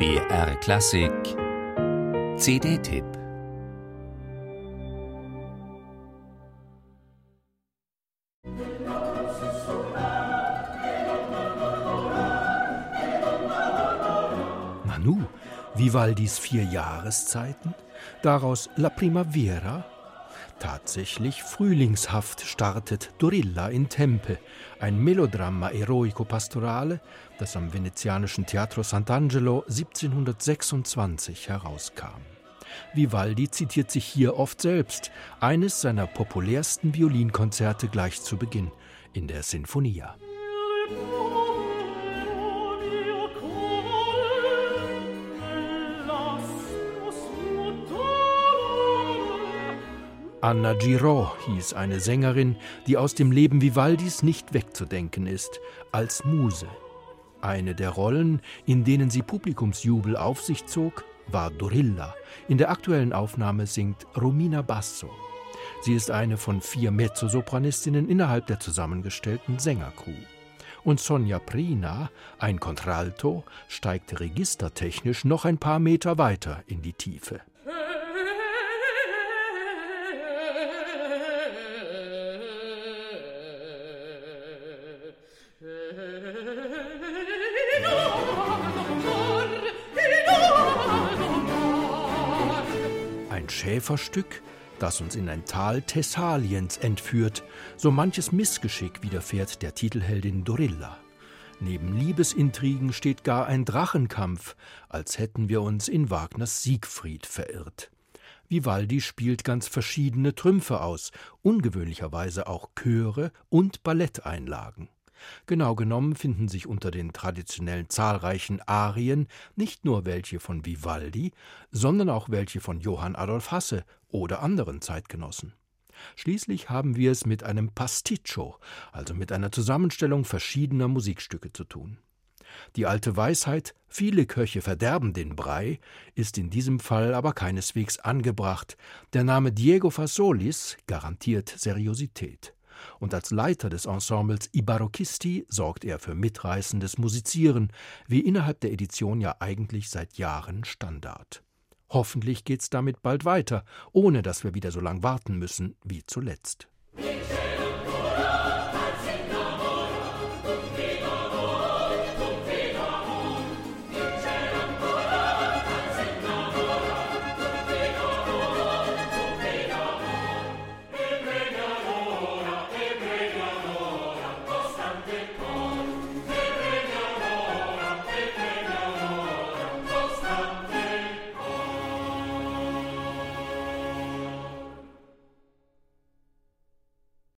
BR Klassik. CD-Tipp Nanu, Vivaldis vier Jahreszeiten, daraus La Primavera Tatsächlich frühlingshaft startet Dorilla in Tempe, ein Melodramma eroico-pastorale, das am venezianischen Teatro Sant'Angelo 1726 herauskam. Vivaldi zitiert sich hier oft selbst, eines seiner populärsten Violinkonzerte gleich zu Beginn in der Sinfonia. Anna Giraud hieß eine Sängerin, die aus dem Leben Vivaldis nicht wegzudenken ist, als Muse. Eine der Rollen, in denen sie Publikumsjubel auf sich zog, war Dorilla. In der aktuellen Aufnahme singt Romina Basso. Sie ist eine von vier Mezzosopranistinnen innerhalb der zusammengestellten Sängercrew. Und Sonja Prina, ein Contralto, steigt registertechnisch noch ein paar Meter weiter in die Tiefe. Schäferstück, das uns in ein Tal Thessaliens entführt, so manches Missgeschick widerfährt der Titelheldin Dorilla. Neben Liebesintrigen steht gar ein Drachenkampf, als hätten wir uns in Wagners Siegfried verirrt. Vivaldi spielt ganz verschiedene Trümpfe aus, ungewöhnlicherweise auch Chöre und Balletteinlagen. Genau genommen finden sich unter den traditionellen zahlreichen Arien nicht nur welche von Vivaldi, sondern auch welche von Johann Adolf Hasse oder anderen Zeitgenossen. Schließlich haben wir es mit einem Pasticcio, also mit einer Zusammenstellung verschiedener Musikstücke zu tun. Die alte Weisheit, viele Köche verderben den Brei, ist in diesem Fall aber keineswegs angebracht. Der Name Diego Fasolis garantiert Seriosität und als Leiter des Ensembles I Barocchisti sorgt er für mitreißendes Musizieren, wie innerhalb der Edition ja eigentlich seit Jahren Standard. Hoffentlich geht's damit bald weiter, ohne dass wir wieder so lang warten müssen wie zuletzt.